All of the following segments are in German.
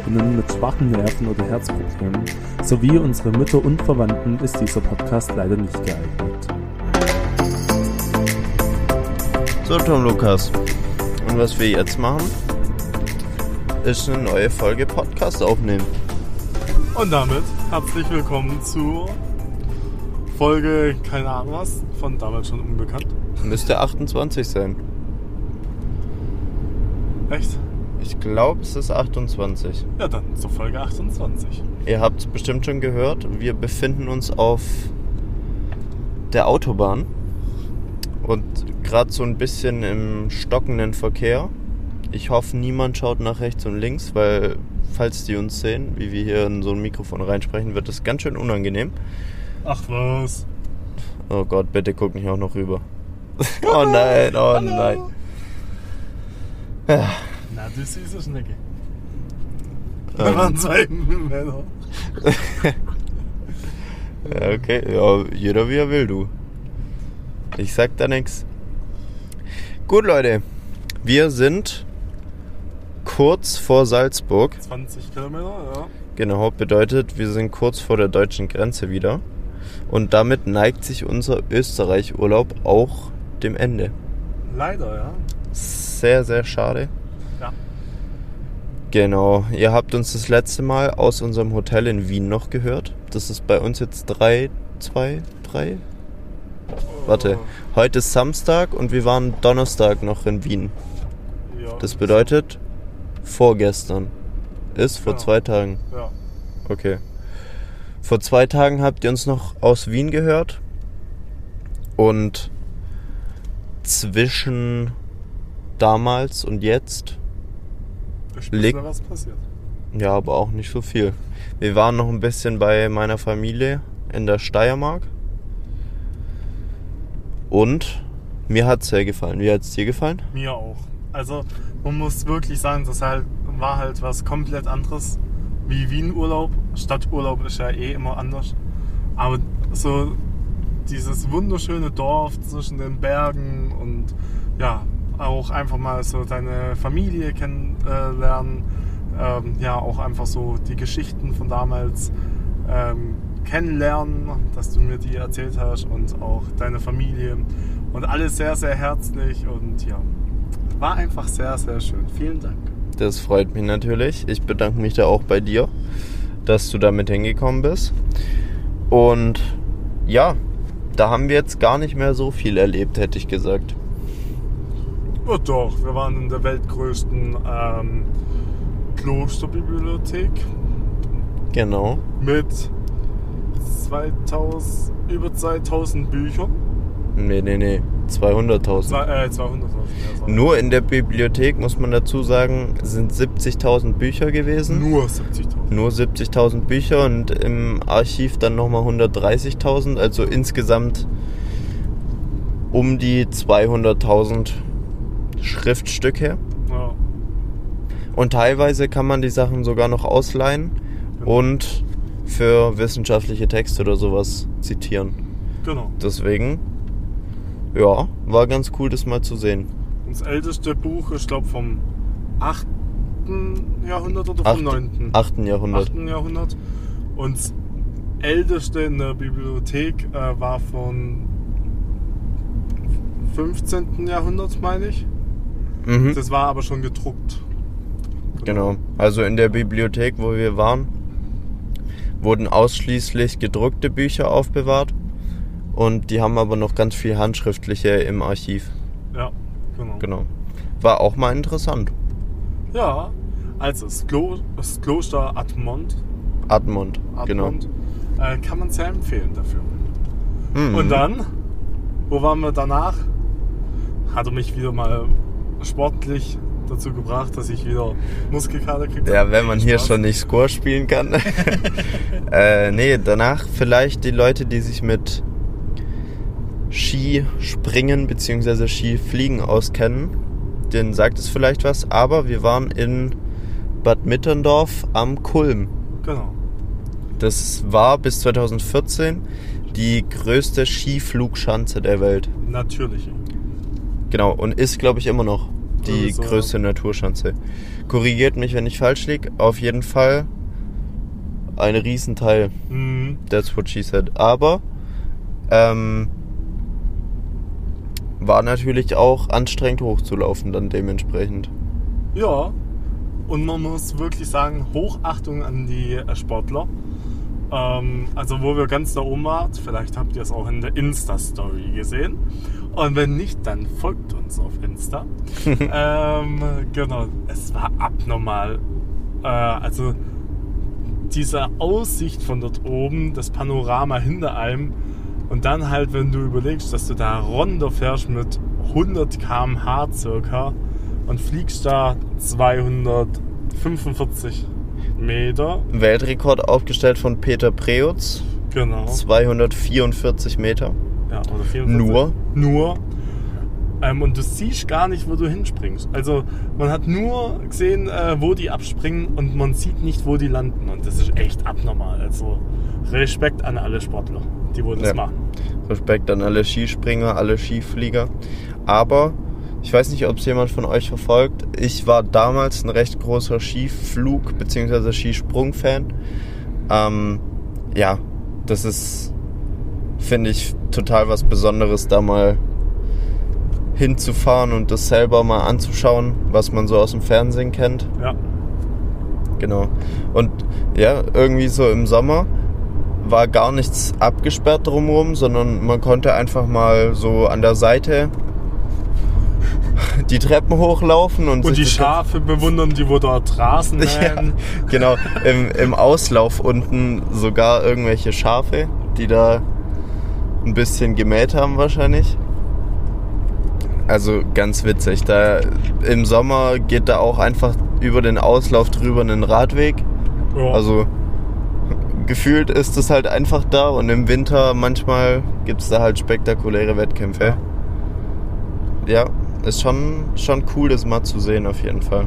ZuhörerInnen mit schwachen Nerven oder Herzproblemen sowie unsere Mütter und Verwandten ist dieser Podcast leider nicht geeignet. So, Tom Lukas. Und was wir jetzt machen, ist eine neue Folge Podcast aufnehmen. Und damit herzlich willkommen zu Folge, keine Ahnung was, von damals schon unbekannt. Müsste 28 sein. Echt? Ich glaube, es ist 28. Ja, dann zur Folge 28. Ihr habt es bestimmt schon gehört, wir befinden uns auf der Autobahn und gerade so ein bisschen im stockenden Verkehr. Ich hoffe, niemand schaut nach rechts und links, weil falls die uns sehen, wie wir hier in so ein Mikrofon reinsprechen, wird es ganz schön unangenehm. Ach was. Oh Gott, bitte guck nicht auch noch rüber. oh nein, oh Hallo. nein. Ja, Du süße Schnecke. Ähm. Da waren zwei Männer. Ja, okay, ja, jeder wie er will, du. Ich sag da nix. Gut, Leute, wir sind kurz vor Salzburg. 20 Kilometer, ja. Genau, bedeutet, wir sind kurz vor der deutschen Grenze wieder. Und damit neigt sich unser Österreich-Urlaub auch dem Ende. Leider, ja. Sehr, sehr schade. Genau, ihr habt uns das letzte Mal aus unserem Hotel in Wien noch gehört. Das ist bei uns jetzt drei, zwei, drei. Warte, heute ist Samstag und wir waren Donnerstag noch in Wien. Das bedeutet vorgestern. Ist vor Genau. zwei Tagen. Ja. Okay. Vor zwei Tagen habt ihr uns noch aus Wien gehört. Und zwischen damals und jetzt, Leg- was passiert. ja, aber auch nicht so viel. Wir waren noch ein bisschen bei meiner Familie in der Steiermark. Und mir hat's sehr gefallen. Wie hat's dir gefallen? Mir auch. Also, man muss wirklich sagen, das halt, war halt was komplett anderes wie Wien-Urlaub. Stadturlaub ist ja eh immer anders. Aber so dieses wunderschöne Dorf zwischen den Bergen und ja, auch einfach mal so deine Familie kennenlernen. Ähm, ja, auch einfach so die Geschichten von damals ähm, kennenlernen, dass du mir die erzählt hast und auch deine Familie. Und alles sehr, sehr herzlich und ja, war einfach sehr, sehr schön. Vielen Dank. Das freut mich natürlich. Ich bedanke mich da auch bei dir, dass du damit hingekommen bist. Und ja, da haben wir jetzt gar nicht mehr so viel erlebt, hätte ich gesagt. Oh doch, wir waren in der weltgrößten ähm, Klosterbibliothek Genau. mit 2000, über 2000 Büchern. Nee, nee, nee. 200.000. Zwei, äh, 200.000. Ja, sorry. Nur in der Bibliothek, muss man dazu sagen, sind 70.000 Bücher gewesen. Nur 70.000. Nur 70.000 Bücher und im Archiv dann nochmal 130.000. Also insgesamt um die 200.000 Schriftstücke. Ja, Und teilweise kann man die Sachen sogar noch ausleihen Genau. und für wissenschaftliche Texte oder sowas zitieren. genau. Deswegen, ja, war ganz cool, das mal zu sehen. Das älteste Buch ist, glaube vom 8. Jahrhundert oder vom Acht- 9. 8. Jahrhundert. 8. Jahrhundert. Und das älteste in der Bibliothek äh, war von 15. Jahrhundert, meine ich. Mhm. Das war aber schon gedruckt. Genau. Also in der Bibliothek, wo wir waren, wurden ausschließlich gedruckte Bücher aufbewahrt. Und die haben aber noch ganz viel handschriftliche im Archiv. Ja, genau. Genau. War auch mal interessant. Ja, also das, Klo das Kloster Admont, Admont. Genau. Äh, kann man sehr empfehlen dafür. Mhm. Und dann, wo waren wir danach? Hat er mich wieder mal sportlich dazu gebracht, dass ich wieder Muskelkater kriege. Ja, wenn man hier Spaß. schon nicht Score spielen kann. äh, nee, danach vielleicht die Leute, die sich mit Skispringen bzw. Skifliegen auskennen. Denen sagt es vielleicht was. Aber wir waren in Bad Mitterndorf am Kulm. Genau. Das war bis 2014 die größte Skiflugschanze der Welt. Natürlich. Genau, und ist, glaube ich, immer noch. Die so. größte Naturschanze. Korrigiert mich, wenn ich falsch liege. Auf jeden Fall ein Riesenteil. Mhm. That's what she said. Aber ähm, war natürlich auch anstrengend hochzulaufen dann dementsprechend. Ja, und man muss wirklich sagen, Hochachtung an die äh, Sportler. Ähm, also wo wir ganz da oben waren, vielleicht habt ihr es auch in der Insta-Story gesehen. Und wenn nicht, dann folgt uns auf Insta. ähm, genau, es war abnormal. Äh, also diese Aussicht von dort oben, das Panorama hinter allem und dann halt, wenn du überlegst, dass du da runterfährst mit 100 km/h circa und fliegst da 245 Meter, Weltrekord aufgestellt von Peter Preutz. genau. 244 Meter. Ja, oder 44. Nur? Nur. Ähm, und du siehst gar nicht, wo du hinspringst. Also man hat nur gesehen, äh, wo die abspringen und man sieht nicht, wo die landen. Und das ist echt abnormal. Also Respekt an alle Sportler, die wo das Ja. machen. Respekt an alle Skispringer, alle Skiflieger. Aber ich weiß nicht, ob es jemand von euch verfolgt. Ich war damals ein recht großer Skiflug- bzw. Skisprung-Fan. Ähm, ja, das ist, finde ich, total was Besonderes, da mal hinzufahren und das selber mal anzuschauen, was man so aus dem Fernsehen kennt. Ja. Genau. Und ja, irgendwie so im Sommer war gar nichts abgesperrt drumherum, sondern man konnte einfach mal so an der Seite die Treppen hochlaufen und, Und die Schafe bewundern, die wo dort Rasen Ja, genau. Im, Im Auslauf unten sogar irgendwelche Schafe, die da ein bisschen gemäht haben wahrscheinlich. Also ganz witzig. Da im Sommer geht da auch einfach über den Auslauf drüber einen Radweg. Ja. Also gefühlt ist es halt einfach da und im Winter manchmal gibt es da halt spektakuläre Wettkämpfe. Ja, ist schon, schon cool, das mal zu sehen auf jeden Fall.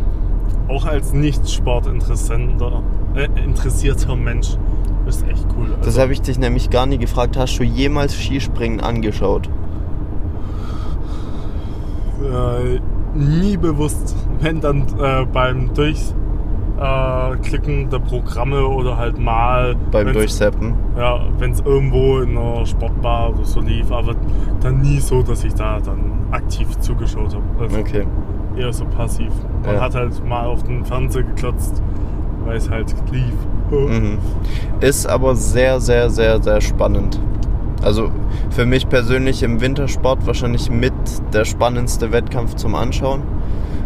auch als nicht sportinteressierter äh, interessierter Mensch ist echt cool. Das Also, habe ich dich nämlich gar nie gefragt. Hast du jemals Skispringen angeschaut? äh, nie bewusst, wenn dann äh, beim Durchklicken der Programme oder halt mal Beim Durchseppen? Ja, wenn es irgendwo in einer Sportbar oder so lief, aber dann nie so, dass ich da dann aktiv zugeschaut habe. Also Okay. eher so passiv. Man Ja. hat halt mal auf den Fernseher geklotzt, weil es halt lief. Mhm. Ist aber sehr, sehr, sehr, sehr spannend. Also für mich persönlich im Wintersport wahrscheinlich mit der spannendste Wettkampf zum Anschauen,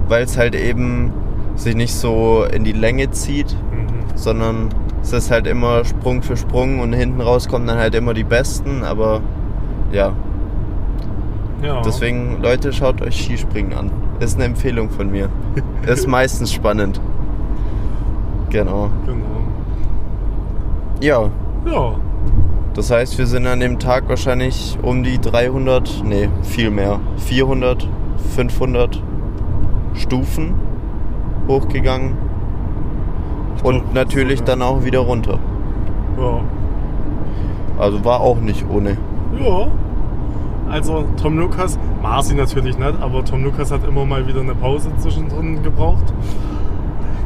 weil es halt eben sich nicht so in die Länge zieht, Mhm. sondern es ist halt immer Sprung für Sprung und hinten raus kommen dann halt immer die Besten, aber ja, Ja. deswegen Leute, schaut euch Skispringen an. Ist eine Empfehlung von mir. Ist meistens spannend. Genau. Genau. Ja, Ja. Das heißt, wir sind an dem Tag wahrscheinlich um die 300, nee, viel mehr, 400, 500 Stufen hochgegangen und glaub, natürlich so, ja. dann auch wieder runter. Ja. Also war auch nicht ohne. Ja. Also Tom Lukas, Marci natürlich nicht, aber Tom Lukas hat immer mal wieder eine Pause zwischendrin gebraucht.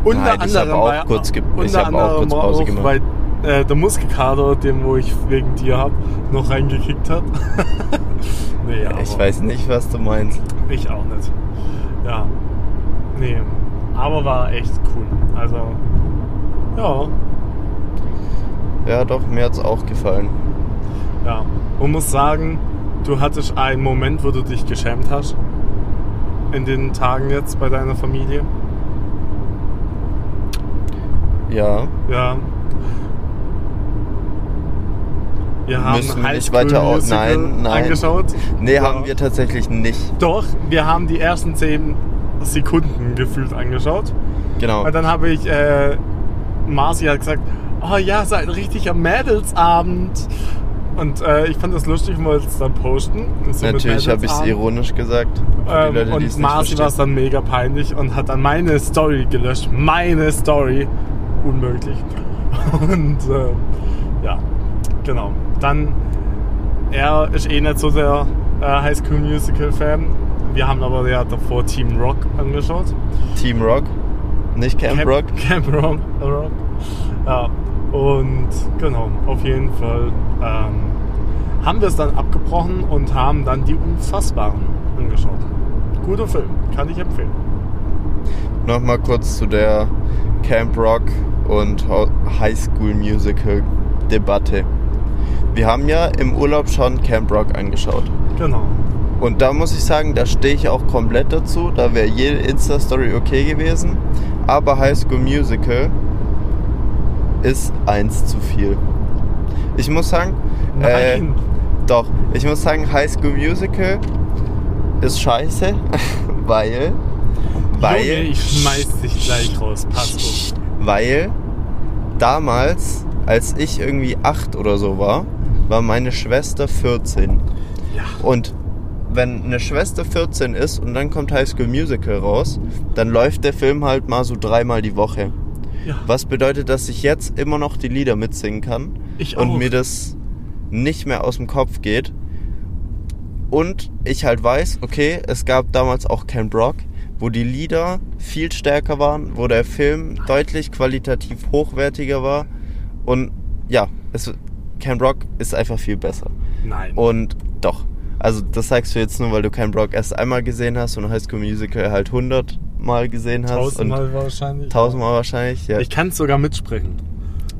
Unter Nein, ich hab anderem auch kurz ge- ich hab auch kurz Pause auch, gemacht. Weil äh, der Muskelkater, den wo ich wegen dir hab, noch reingekickt hat. nee, aber Ich weiß nicht, was du meinst. Ich auch nicht. Ja. Nee. Aber war echt cool. Also, ja. Ja, doch, mir hat's auch gefallen. Ja. Man muss sagen, du hattest einen Moment, wo du dich geschämt hast. In den Tagen jetzt bei deiner Familie. Ja, Ja. Wir haben Müssen wir nicht weiter au- Musical Nein, nein. angeschaut. nee, Ja. haben wir tatsächlich nicht. Doch, wir haben die ersten 10 Sekunden gefühlt angeschaut. Genau. Und dann habe ich, äh, Marci hat gesagt, oh ja, so ein richtiger Mädelsabend. Und äh, ich fand das lustig und wollte es dann posten. So Natürlich habe ich es ironisch gesagt. Ähm, Leute, und Marci war es dann mega peinlich und hat dann meine Story gelöscht. Meine Story. Unmöglich. Und äh, ja, genau. Dann, er ist eh nicht so der äh, High School Musical Fan. wir haben aber ja davor Team Rock angeschaut. Team Rock, nicht Camp, Rock. Camp Rock. Rock. Ja, und genau, auf jeden Fall ähm, haben wir es dann abgebrochen und haben dann die Unfassbaren angeschaut. Guter Film, kann ich empfehlen. Nochmal kurz zu der Camp Rock und High School Musical Debatte. Wir haben ja im Urlaub schon Camp Rock angeschaut. Genau. Und da muss ich sagen, da stehe ich auch komplett dazu. Da wäre jede Insta-Story okay gewesen. Aber High School Musical ist eins zu viel. Ich muss sagen, äh, doch, ich muss sagen, High School Musical ist scheiße, weil, weil, Junge, ich schmeiß dich gleich raus. Pass auf. weil damals, als ich irgendwie acht oder so war, war meine Schwester 14. Ja. Und wenn eine Schwester 14 ist und dann kommt High School Musical raus, dann läuft der Film halt mal so dreimal die Woche. Ja. Was bedeutet, dass ich jetzt immer noch die Lieder mitsingen kann Ich und auch. mir das nicht mehr aus dem Kopf geht. Und ich halt weiß, okay, es gab damals auch Camp Rock, wo die Lieder viel stärker waren, wo der Film deutlich qualitativ hochwertiger war. Und ja, es, Camp Rock ist einfach viel besser. Nein. Und doch. Also das sagst du jetzt nur, weil du Camp Rock erst einmal gesehen hast und High School Musical halt 100 Mal gesehen hast. Tausendmal wahrscheinlich. Tausendmal wahrscheinlich, ja. Ich kann es sogar mitsprechen.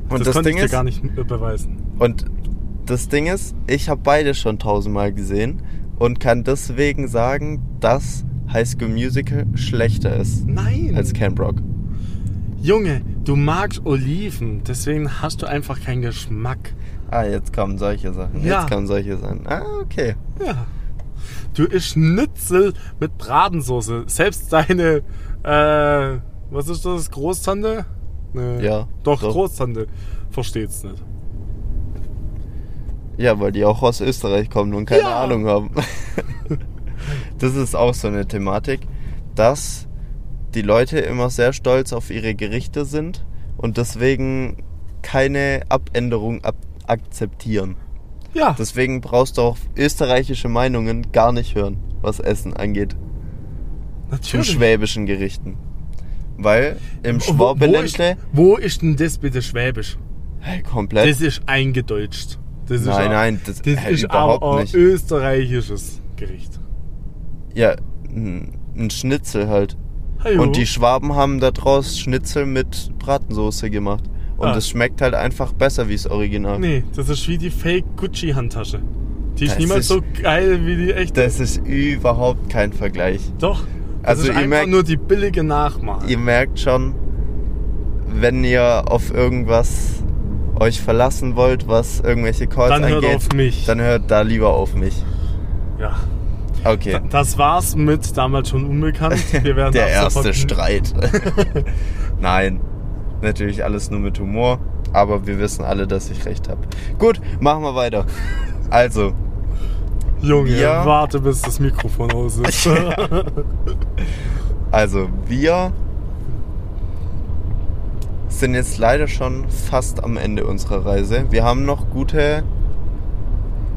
und das, das, konnte Ding ich dir ist, gar nicht beweisen. und das Ding ist, ich habe beide schon tausendmal gesehen und kann deswegen sagen, dass High School Musical schlechter ist Nein. als Camp Rock. Junge, du magst Oliven, deswegen hast du einfach keinen Geschmack. Ah, jetzt kommen solche Sachen. Ja. Jetzt kommen solche Sachen. Ah, okay. Ja. Du isst Schnitzel mit Bratensoße. Selbst deine, äh, was ist das, Großtante? Nee. Ja, Doch, doch. Großtante versteht's nicht. Ja, weil die auch aus Österreich kommen und keine Ja. Ahnung haben. das ist auch so eine Thematik, dass die Leute immer sehr stolz auf ihre Gerichte sind und deswegen keine Abänderung ab akzeptieren. Ja, Deswegen brauchst du auch österreichische Meinungen gar nicht hören, was Essen angeht. Zu natürlich. schwäbischen Gerichten. Weil im Wo, wo, ist, Schwabeländle wo ist denn das bitte Schwäbisch? hey, komplett. Das ist eingedeutscht. Das ist nein, auch- nein, das, Das hey, ist überhaupt aber ein nicht. österreichisches Gericht. Ja, ein Schnitzel halt. Hallo. Und die Schwaben haben da draus Schnitzel mit Bratensoße gemacht. Und Ah. es schmeckt halt einfach besser wie das Original. Nee, das ist wie die Fake Gucci Handtasche. Die ist Das niemals ist- so geil wie die echte. Das ist überhaupt kein Vergleich. Doch. Das Also ist ihr einfach merkt- nur die billige Nachmache. Ihr merkt schon, wenn ihr auf irgendwas euch verlassen wollt, was irgendwelche Calls Dann hört angeht, auf mich. dann hört da lieber auf mich. Ja. Okay. Das war's mit damals schon unbekannt. Wir werden Der erste Streit. Nein, natürlich alles nur mit Humor, aber wir wissen alle, dass ich recht habe. Gut, machen wir weiter. Also, Junge, Wir- warte bis das Mikrofon aus ist. also wir sind jetzt leider schon fast am Ende unserer Reise. Wir haben noch gute,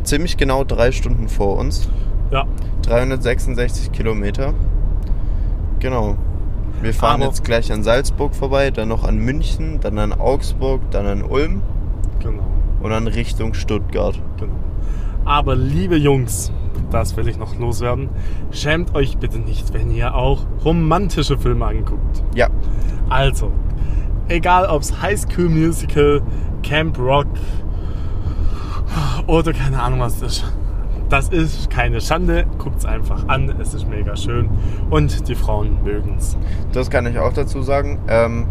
ziemlich genau drei Stunden vor uns. Ja. 366 Kilometer. Genau. Wir fahren Aber- jetzt gleich an Salzburg vorbei, dann noch an München, dann an Augsburg, dann an Ulm Genau. und dann Richtung Stuttgart. Genau. Aber liebe Jungs, das will ich noch loswerden. Schämt euch bitte nicht, wenn ihr auch romantische Filme anguckt. Ja, Also, egal ob es High School Musical, Camp Rock oder keine Ahnung was ist. Das ist keine Schande, guckt es einfach an, es ist mega schön und die Frauen mögen es. das kann ich auch dazu sagen. Ähm,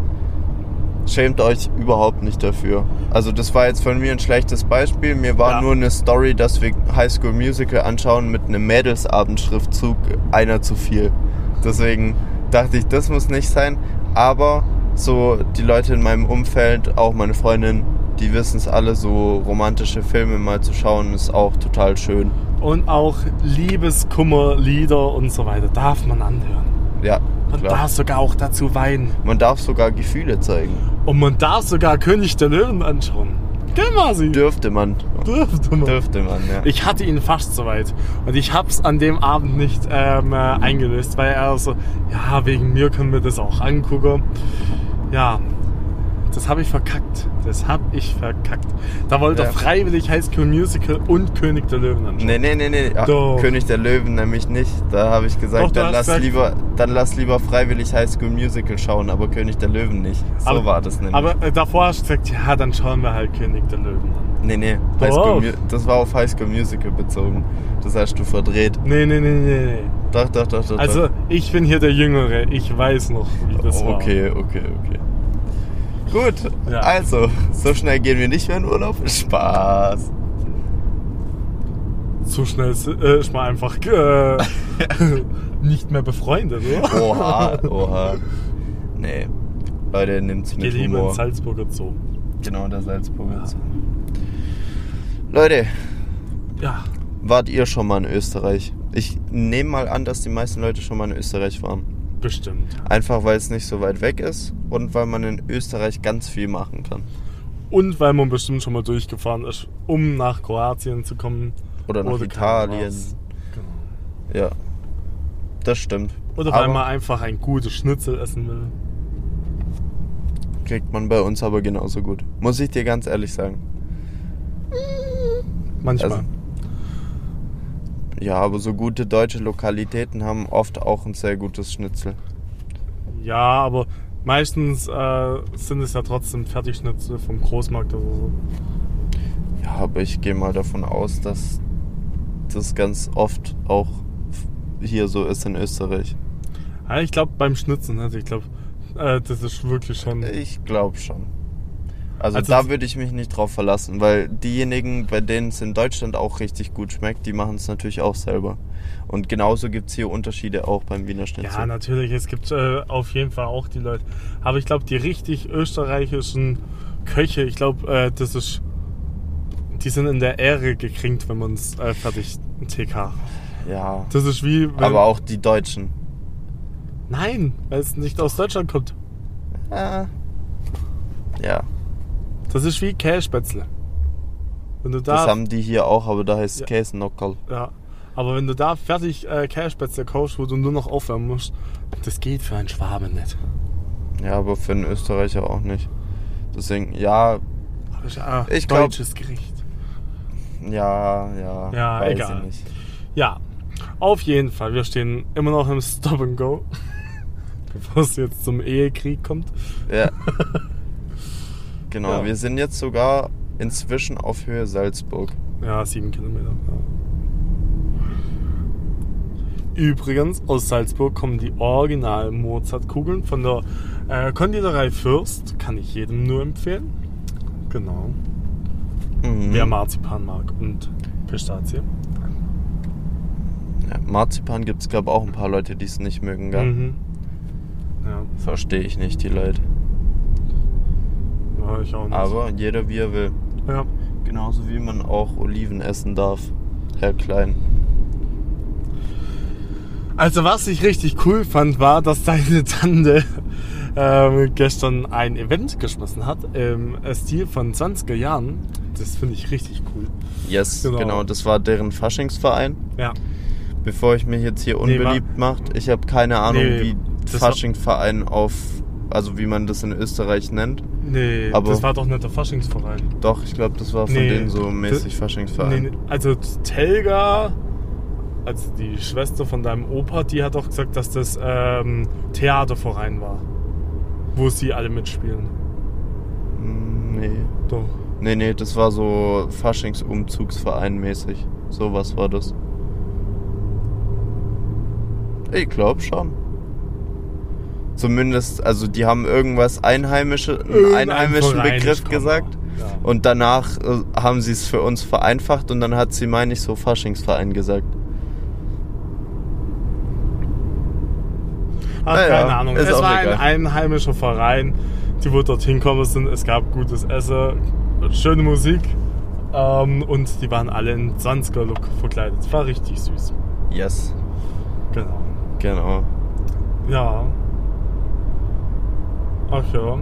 schämt euch überhaupt nicht dafür. Also das war jetzt von mir ein schlechtes Beispiel. Mir war Ja. nur eine Story, dass wir High School Musical anschauen mit einem Mädelsabendschriftzug einer zu viel. Deswegen dachte ich, das muss nicht sein. Aber so die Leute in meinem Umfeld, auch meine Freundin, die wissen es alle, so romantische Filme mal zu schauen, ist auch total schön. Und auch Liebeskummerlieder und so weiter darf man anhören. Ja, Man klar. darf sogar auch dazu weinen. Man darf sogar Gefühle zeigen. Und man darf sogar König der Löwen anschauen. Masi? Dürfte man. Dürfte man. Dürfte man, ja. Ich hatte ihn fast soweit. Und ich hab's an dem Abend nicht ähm, äh, eingelöst, weil er so, ja, wegen mir können wir das auch angucken. Ja, das habe ich verkackt. Das habe ich verkackt. Da wollte Ja. er freiwillig High School Musical und König der Löwen anschauen. Nee, nee, nee, nee. Ach. König der Löwen nämlich nicht. Da habe ich gesagt, Doch, dann, lass gesagt- lieber, dann lass lieber freiwillig High School Musical schauen, aber König der Löwen nicht. So Aber- war das nämlich. Aber äh, davor hast du gesagt, ja, dann schauen wir halt König der Löwen an. nee, nee. School das war auf High School Musical bezogen. Das hast du verdreht. Nee, nee, nee, nee, nee. Doch, doch, doch, doch. Also, ich bin hier der Jüngere. Ich weiß noch, wie das war. okay, okay, okay. Gut, Ja. also, so schnell gehen wir nicht mehr in Urlaub. Spaß. So schnell ist, äh, ist man einfach äh, nicht mehr befreundet, oder? Oha, oha. Nee. Leute, nimmt's mit lieber Humor. ins Salzburger Zoo. Genau, der Salzburger. Ja. Zoo. Leute, Ja, wart ihr schon mal in Österreich? Ich nehme mal an, dass die meisten Leute schon mal in Österreich waren. Bestimmt. Einfach weil es nicht so weit weg ist und weil man in Österreich ganz viel machen kann. Und weil man bestimmt schon mal durchgefahren ist, um nach Kroatien zu kommen. Oder nach keine Italien. Genau. Ja. Das stimmt. Oder weil aber man einfach ein gutes Schnitzel essen will. kriegt man bei uns aber genauso gut. Muss ich dir ganz ehrlich sagen. Manchmal. Also- Ja, aber so gute deutsche Lokalitäten haben oft auch ein sehr gutes Schnitzel. ja, aber meistens äh, sind es ja trotzdem Fertigschnitzel vom Großmarkt oder so. Ja, aber ich gehe mal davon aus, dass das ganz oft auch hier so ist in Österreich. Ja, ich glaube beim Schnitzel, also ich glaube, äh, das ist wirklich schon. Ich glaube schon. Also, Also- da würde ich mich nicht drauf verlassen, weil diejenigen, bei denen es in Deutschland auch richtig gut schmeckt, die machen es natürlich auch selber. Und genauso gibt es hier Unterschiede auch beim Wiener Schnitzel. Ja, natürlich, es gibt äh, auf jeden Fall auch die Leute. Aber ich glaube, die richtig österreichischen Köche, ich glaube, äh, das ist. Die sind in der Ehre gekränkt, wenn man es äh, fertig TK. ja. Das ist wie. Aber auch die Deutschen. Nein, weil es nicht aus Deutschland kommt. Ja. Ja, Das ist wie Kässpätzle. Wenn du da. das haben die hier auch, aber da heißt es Ja. Käsenockerl. ja. Aber wenn du da fertig äh, Kässpätzle kaufst, wo du nur noch aufwärmen musst, das geht für einen Schwaben nicht. Ja, aber für einen Österreicher auch nicht. Deswegen, ja, Aber ist ja ein Ich glaub- deutsches Gericht. ja, ja. Ja, weiß egal. Ich nicht. Ja, auf jeden Fall. Wir stehen immer noch im Stop and Go. Bevor es jetzt zum Ehekrieg kommt. Ja. genau, Ja. wir sind jetzt sogar inzwischen auf Höhe Salzburg. Ja, sieben Kilometer. Ja. Übrigens, aus Salzburg kommen die original Mozartkugeln von der äh, Konditorei Fürst. Kann ich jedem nur empfehlen. Genau. Mhm. Wer Marzipan mag und Pistazie. ja, Marzipan gibt es, glaube ich, auch ein paar Leute, die es nicht mögen. Gell? Mhm. Ja, Verstehe ich nicht, die Leute. Ja, ich auch nicht. Aber jeder wie er will. Ja. Genauso wie man auch Oliven essen darf. Herr Klein. Also was ich richtig cool fand, war, dass deine Tante ähm, gestern ein Event geschmissen hat im Stil von 20er Jahren. Das finde ich richtig cool. Yes, Genau. genau. das war deren Faschingsverein. Ja. Bevor ich mich jetzt hier Nee, unbeliebt macht, ich habe keine Ahnung, Nee, wie Faschingsverein auf, also wie man das in Österreich nennt. Nee, Aber- das war doch nicht der Faschingsverein. Doch, ich glaube, das war von Nee, denen so mäßig Faschingsverein. Nee, also Telga, also die Schwester von deinem Opa, die hat doch gesagt, dass das ähm, Theaterverein war. Wo sie alle mitspielen. Mm, Nee. Doch. Nee, nee, das war so Faschingsumzugsverein mäßig. Sowas war das. Ich glaube schon. Zumindest, also die haben irgendwas Einheimische, einen einheimischen Begriff gesagt. Ja. Und danach äh, haben sie es für uns vereinfacht und dann hat sie, meine ich, so Faschingsverein gesagt. Ach, Naja, keine Ahnung. es war egal. ein einheimischer Verein, die wo dorthin gekommen sind. Es gab gutes Essen, schöne Musik ähm, und die waren alle in 20er-Look verkleidet. War richtig süß. Yes, Genau. genau. Ja. Ach ja.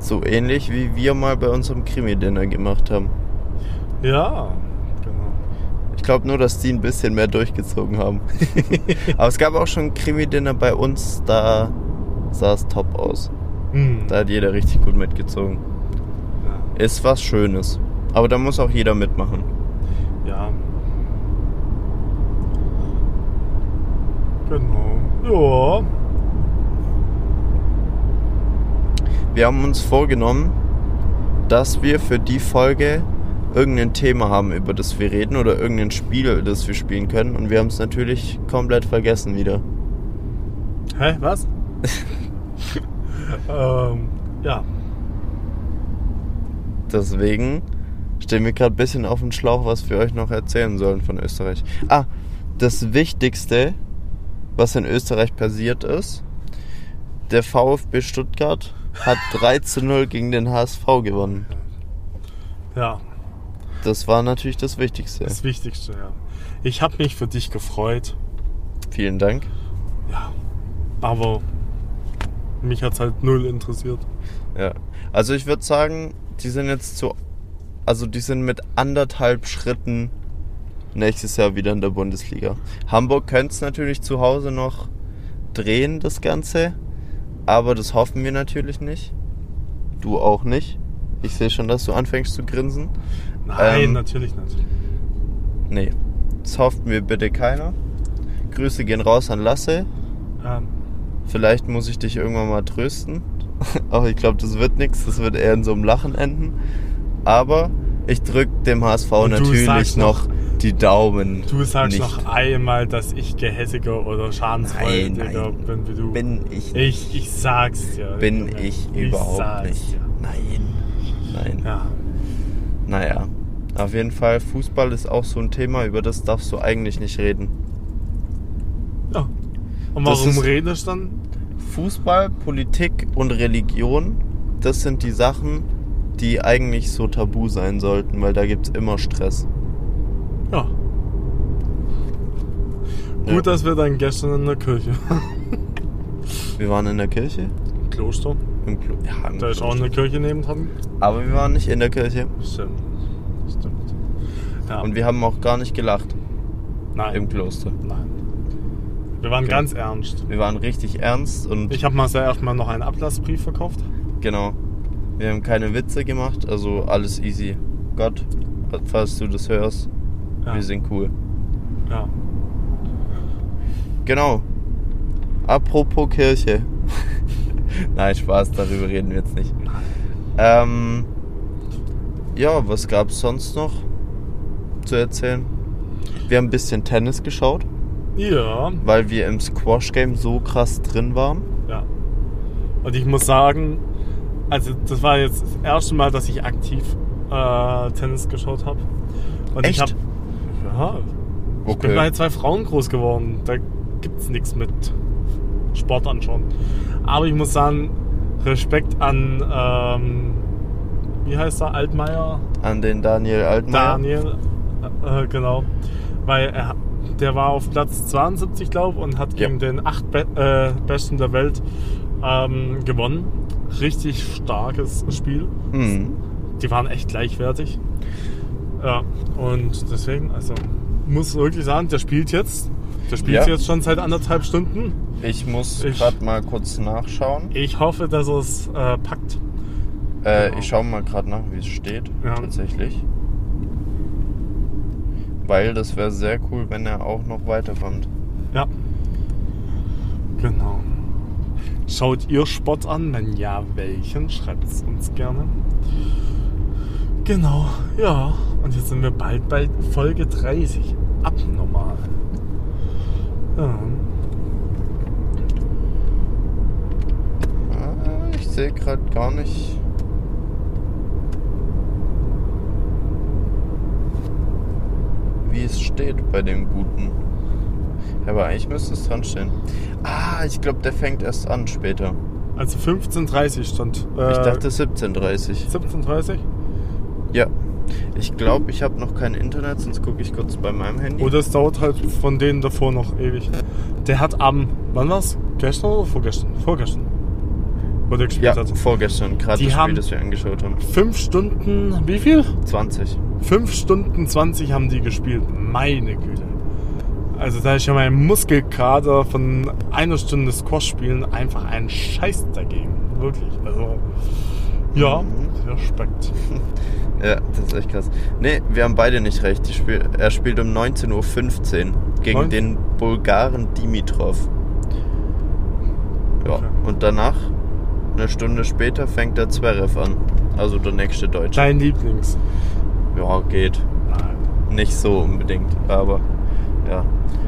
So ähnlich wie wir mal bei unserem Krimi-Dinner gemacht haben. Ja, genau. Ich glaube nur, dass die ein bisschen mehr durchgezogen haben. Aber es gab auch schon ein Krimi-Dinner bei uns, da sah es top aus. Hm. Da hat jeder richtig gut mitgezogen. Ja. Ist was Schönes. Aber da muss auch jeder mitmachen. ja. Genau. Ja. Wir haben uns vorgenommen, dass wir für die Folge irgendein Thema haben, über das wir reden oder irgendein Spiel, das wir spielen können. Und wir haben es natürlich komplett vergessen wieder. Hä, was? ähm, ja. Deswegen stehen wir gerade ein bisschen auf dem Schlauch, was wir euch noch erzählen sollen von Österreich. Ah, das Wichtigste, was in Österreich passiert ist, der VfB Stuttgart hat 3 zu 0 gegen den HSV gewonnen. Ja, Das war natürlich das Wichtigste. das Wichtigste, ja. Ich habe mich für dich gefreut. Vielen Dank. Ja. Aber mich hat's halt null interessiert. Ja. Also ich würde sagen, die sind jetzt zu. Also die sind mit anderthalb Schritten nächstes Jahr wieder in der Bundesliga. Hamburg könnte es natürlich zu Hause noch drehen, das Ganze. Aber das hoffen wir natürlich nicht. Du auch nicht. Ich sehe schon, dass du anfängst zu grinsen. Nein, Ähm, natürlich nicht. Nee. Das hofft mir bitte keiner. Grüße gehen raus an Lasse. Ähm, Vielleicht muss ich dich irgendwann mal trösten. Aber ich glaube, das wird nichts. Das wird eher in so einem Lachen enden. Aber ich drücke dem HSV Und natürlich sagst noch, die Daumen. du sagst nicht. noch einmal, dass ich gehässiger oder nein. bin wie du. Bin ich nicht. ich, ich sag's dir. Bin Junge. ich überhaupt sag's nicht. dir. Nein. Nein. Ja. Naja. Auf jeden Fall, Fußball ist auch so ein Thema, über das darfst du eigentlich nicht reden. ja. Und warum ist- redest du dann? Fußball, Politik und Religion, das sind die Sachen, die eigentlich so tabu sein sollten, weil da gibt es immer Stress. Ja. Ja. Gut, dass wir dann gestern in der Kirche waren. Wir waren in der Kirche. Kloster. Im Klo ja, im Da ist auch Kloster. eine Kirche nebendran. Aber wir waren nicht in der Kirche. Stimmt. Stimmt. Ja. Und wir haben auch gar nicht gelacht Nein. im Kloster. Nein. Wir waren Okay. ganz ernst. Wir waren richtig ernst und Ich habe mal sehr erstmal noch einen Ablassbrief verkauft. genau. Wir haben keine Witze gemacht, also alles easy. Gott, falls du das hörst, Ja. wir sind cool. ja. Genau. Apropos Kirche. Nein, Spaß, darüber reden wir jetzt nicht. Ähm, ja, was gab es sonst noch zu erzählen? Wir haben ein bisschen Tennis geschaut, Ja. weil wir im Squash-Game so krass drin waren. Ja. Und ich muss sagen, also das war jetzt das erste Mal, dass ich aktiv äh, Tennis geschaut habe. Und Echt? ich habe ja, ich bin bei zwei Frauen groß geworden. Da gibt's nichts mit Sport anschauen. Aber ich muss sagen, Respekt an ähm, wie heißt er Altmaier An den Daniel Altmaier. Daniel, äh, genau. Weil er, der war auf Platz 72, glaube ich, und hat Ja. gegen den acht Be äh, Besten der Welt ähm, gewonnen. Richtig starkes Spiel. Hm. Die waren echt gleichwertig. Ja, und deswegen, also muss wirklich sagen, der spielt jetzt. Der spielt Ja. jetzt schon seit anderthalb Stunden. Ich muss gerade mal kurz nachschauen. Ich hoffe, dass er es äh, packt. Äh, Genau. Ich schaue mal gerade nach, wie es steht. Ja. Tatsächlich. Weil das wäre sehr cool, wenn er auch noch weiterkommt. Ja. Genau. Schaut ihr Sport an? Wenn ja, welchen? Schreibt es uns gerne. Genau, ja. Und jetzt sind wir bald bei Folge 30. Abnormal. Ah, Ich sehe gerade gar nicht. Wie es steht bei dem Guten. Ja, aber eigentlich müsste es dran stehen. Ah, ich glaube, der fängt erst an später. Also 15.30 stand. Äh, Ich dachte 17.30 17.30 Ja. Ich glaube, ich habe noch kein Internet, sonst gucke ich kurz bei meinem Handy. Oder es dauert halt von denen davor noch ewig. Der hat am. Wann war's? Gestern oder vorgestern? Vorgestern. wo der gespielt Ja, hat. vorgestern, gerade Die das Spiel, haben- das wir angeschaut haben. Fünf Stunden, wie viel? 20. 5 Stunden 20 haben die gespielt. Meine Güte. Also da ist ja mein Muskelkater von einer Stunde Squash spielen einfach ein Scheiß dagegen. Wirklich. Also ja, Mhm. Respekt. Ja, das ist echt krass. Nee, wir haben beide nicht recht. Die Spiel, er spielt um 19.15 Uhr gegen Neun- den Bulgaren Dimitrov. Ja, Okay. und danach, eine Stunde später, fängt der Zverev an. Also der nächste Deutsche. Dein Lieblings. Ja, geht. Nein. Nicht so unbedingt, aber ja.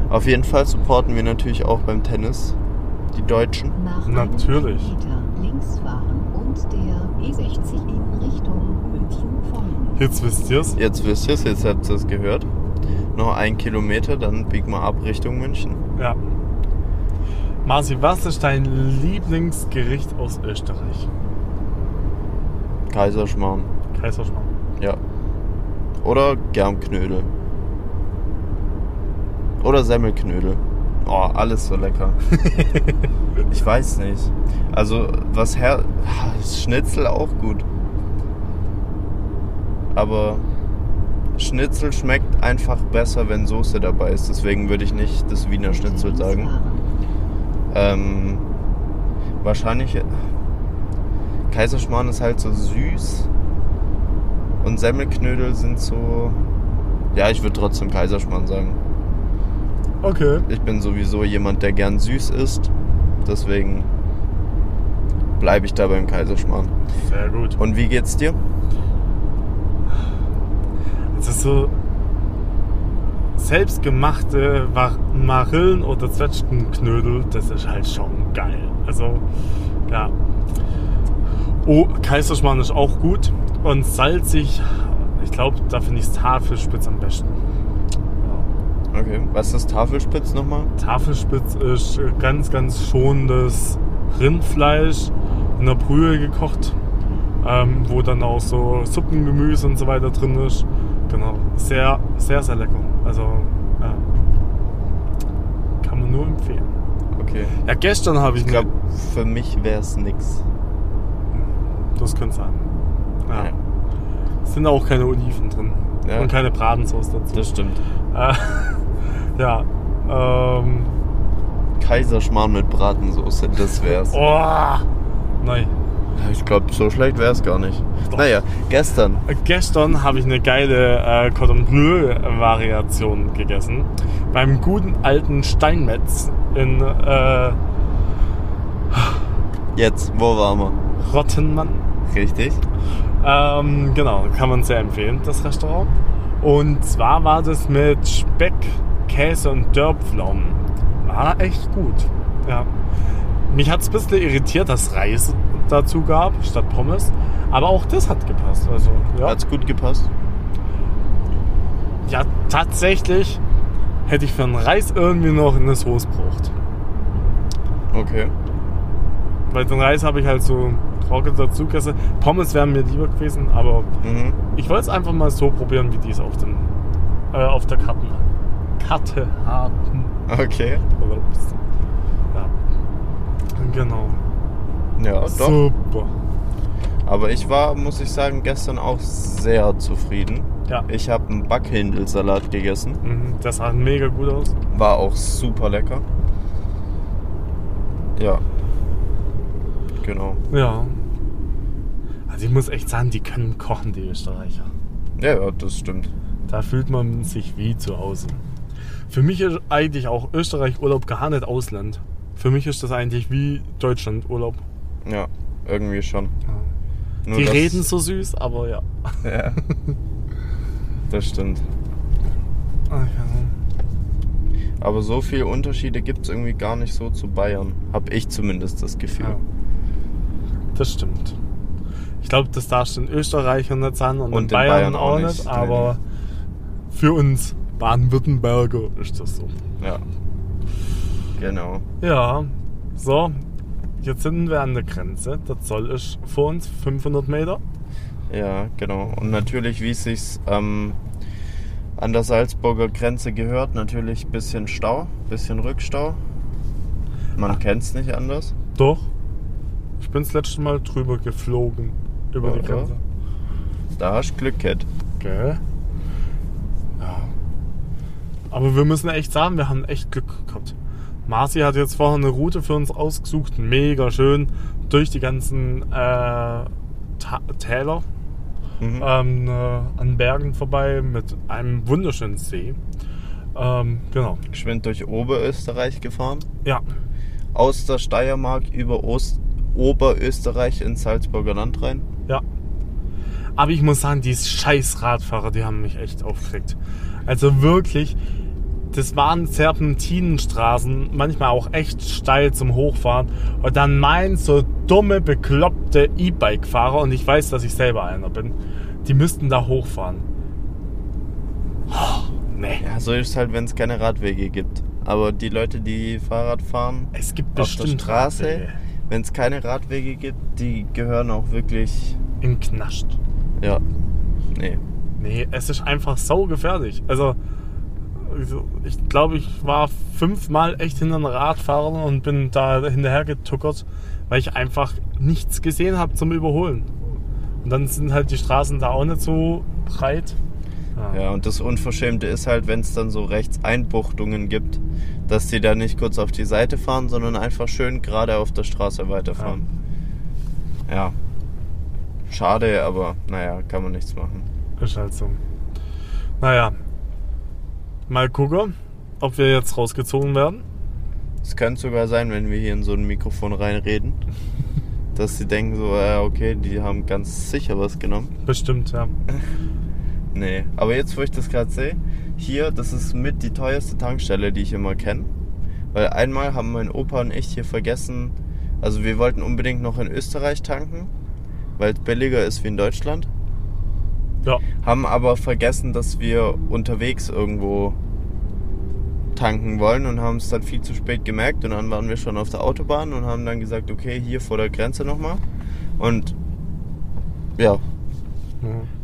Auf jeden Fall supporten wir natürlich auch beim Tennis die Deutschen. Natürlich. Jetzt wisst ihr es. Jetzt wisst ihr es, jetzt habt ihr es gehört. Noch ein Kilometer, dann biegen wir ab Richtung München. Ja. Marci, was ist dein Lieblingsgericht aus Österreich? Kaiserschmarrn. Kaiserschmarrn. Ja. Oder Germknödel. Oder Semmelknödel. Oh, alles so lecker. ich weiß nicht. Also, was her. Schnitzel auch gut. Aber Schnitzel schmeckt einfach besser, wenn Soße dabei ist. Deswegen würde ich nicht das Wiener Schnitzel sagen. Ähm, wahrscheinlich. Kaiserschmarrn ist halt so süß. Und Semmelknödel sind so. Ja, ich würde trotzdem Kaiserschmarrn sagen. Okay. Ich bin sowieso jemand, der gern süß isst. Deswegen bleibe ich da beim Kaiserschmarrn. Sehr gut. Und wie geht's dir? Es ist so selbstgemachte Marillen- oder Zwetschgenknödel, das ist halt schon geil. Also, ja. Oh, Kaiserschmarrn ist auch gut. Und salzig, ich glaube, da finde ich Tafelspitz am besten. Okay. Was ist Tafelspitz nochmal? Tafelspitz ist ganz, ganz schonendes Rindfleisch in der Brühe gekocht, ähm, wo dann auch so Suppengemüse und so weiter drin ist. Genau, sehr, sehr, sehr lecker. Also, ja. Kann man nur empfehlen. Okay. Ja, gestern habe ich, Ich glaube, für mich wäre es nix. das könnte sein. Ja. Ja. Es sind auch keine Oliven drin Ja. und keine Bratensauce dazu. Das stimmt. Äh, ja, ähm, Kaiserschmarrn mit Bratensoße, das wär's. oh, nein. Ich glaube, so schlecht wär's gar nicht. Doch. Naja, gestern. Gestern habe ich eine geile äh, Cordon Bleu-Variation gegessen. Beim guten alten Steinmetz in äh, Jetzt, wo waren wir? Rottenmann. Richtig. Ähm, genau, kann man sehr empfehlen, das Restaurant. Und zwar war das mit Speck, Käse und Dörrpflaumen. War echt gut. Ja. Mich hat es ein bisschen irritiert, dass Reis dazu gab, statt Pommes. Aber auch das hat gepasst. Also, ja. Hat's gut gepasst? Ja, tatsächlich hätte ich für den Reis irgendwie noch eine Soße braucht. Okay. Weil den Reis habe ich halt so trocken dazu gegessen. Pommes wären mir lieber gewesen, aber Mhm. ich wollte es einfach mal so probieren, wie die es auf, dem, äh, auf der Karte, Karte hatten. Okay. Ja. Genau. Ja, doch. Super. Aber ich war, muss ich sagen, gestern auch sehr zufrieden. Ja. Ich habe einen Backhändelsalat gegessen. Mhm, Das sah mega gut aus. War auch super lecker. Ja. Genau. Ja. Also ich muss echt sagen, die können kochen, die Österreicher. Ja, ja, das stimmt. Da fühlt man sich wie zu Hause. Für mich ist eigentlich auch Österreich Urlaub gar nicht Ausland. Für mich ist das eigentlich wie Deutschland Urlaub. Ja, irgendwie schon. Nur die reden so süß, aber ja. Ja. Das stimmt. Ach, ja. Aber so viele Unterschiede gibt es irgendwie gar nicht so zu Bayern. Hab ich zumindest das Gefühl. Ja. Das stimmt. Ich glaube, das darfst du in Österreich nicht sagen und, Und in Bayern, Bayern auch nicht, nicht. Aber für uns Baden-Württemberger ist das so. Ja. Genau. Ja, so, jetzt sind wir an der Grenze. Der Zoll ist vor uns 500 Meter. Ja, genau. Und natürlich, wie es sich ähm, an der Salzburger Grenze gehört, natürlich bisschen Stau, bisschen Rückstau. Man Ach. kennt es nicht anders. Doch. Ich bin das letzte Mal drüber geflogen. Über die Ja, ja. Grenze. Da hast du Glück gehabt. Gell? Ja. Aber wir müssen echt sagen, wir haben echt Glück gehabt. Marci hat jetzt vorher eine Route für uns ausgesucht, mega schön, durch die ganzen äh, Täler Mhm. ähm, äh, an Bergen vorbei mit einem wunderschönen See. Ähm, genau. Geschwind durch Oberösterreich gefahren. Ja, Aus der Steiermark über Ost Oberösterreich ins Salzburger Land rein. ja. Aber ich muss sagen, die scheiß Radfahrer, die haben mich echt aufgeregt. Also wirklich, das waren Serpentinenstraßen, manchmal auch echt steil zum Hochfahren. Und dann meinen so dumme, bekloppte E-Bike-Fahrer, und ich weiß, dass ich selber einer bin, die müssten da hochfahren. Oh, nee. Ja, so ist es halt, wenn es keine Radwege gibt. Aber die Leute, die Fahrrad fahren, Es gibt auf der bestimmt Straße, wenn es keine Radwege gibt, die gehören auch wirklich. in Knascht. Ja. Nee. Nee, es ist einfach so gefährlich. Also, ich glaube, ich war fünfmal echt hinter einem Radfahrer und bin da hinterher getuckert, weil ich einfach nichts gesehen habe zum Überholen. Und dann sind halt die Straßen da auch nicht so breit. Ja, und das Unverschämte ist halt, wenn es dann so rechts Einbuchtungen gibt, dass die da nicht kurz auf die Seite fahren, sondern einfach schön gerade auf der Straße weiterfahren. Ja. Schade, aber naja, kann man nichts machen. Ist halt so. Naja, mal gucken, ob wir jetzt rausgezogen werden. Es könnte sogar sein, wenn wir hier in so ein Mikrofon reinreden, dass sie denken so, ja, okay, die haben ganz sicher was genommen. Bestimmt, ja. Nee, aber jetzt, wo ich das gerade sehe, hier, das ist mit die teuerste Tankstelle, die ich immer kenne. Weil einmal haben mein Opa und ich hier vergessen, also wir wollten unbedingt noch in Österreich tanken, weil es billiger ist wie in Deutschland. Ja, Haben aber vergessen, dass wir unterwegs irgendwo tanken wollen und haben es dann viel zu spät gemerkt und dann waren wir schon auf der Autobahn und haben dann gesagt, okay, hier vor der Grenze nochmal. Und ja,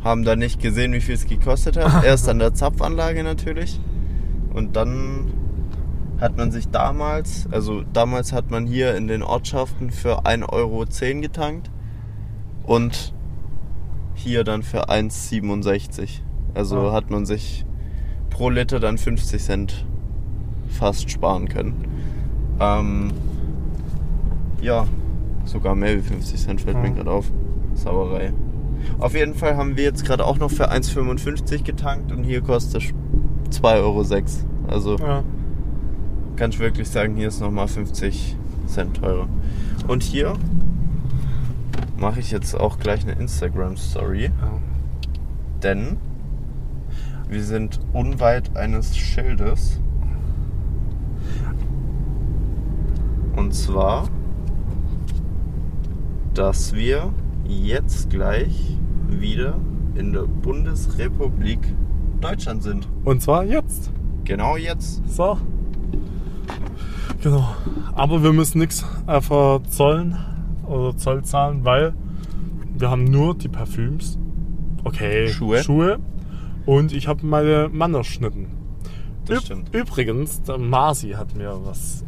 haben dann nicht gesehen, wie viel es gekostet hat. Erst an der Zapfanlage natürlich. Und dann hat man sich damals, also damals hat man hier in den Ortschaften für 1,10 Euro getankt und hier dann für 1,67. Also Ah. hat man sich pro Liter dann 50 Cent fast sparen können. Ähm, ja, sogar mehr wie 50 Cent fällt mir Ja. gerade auf. Sauerei. Auf jeden Fall haben wir jetzt gerade auch noch für 1,55 getankt und hier kostet es 2,06 Euro. Also ja. kann ich wirklich sagen, hier ist nochmal 50 Cent teurer. Und hier mache ich jetzt auch gleich eine Instagram-Story, ja. denn wir sind unweit eines Schildes. Und zwar, dass wir jetzt gleich wieder in der Bundesrepublik Deutschland sind. Und zwar jetzt. Genau jetzt. So. Genau. Aber wir müssen nichts verzollen oder Zoll zahlen, weil wir haben nur die Parfüms. Okay. Schuhe. Schuhe. Und ich habe meine Manner schnitten. Das stimmt. Übrigens, der Marci hat mir was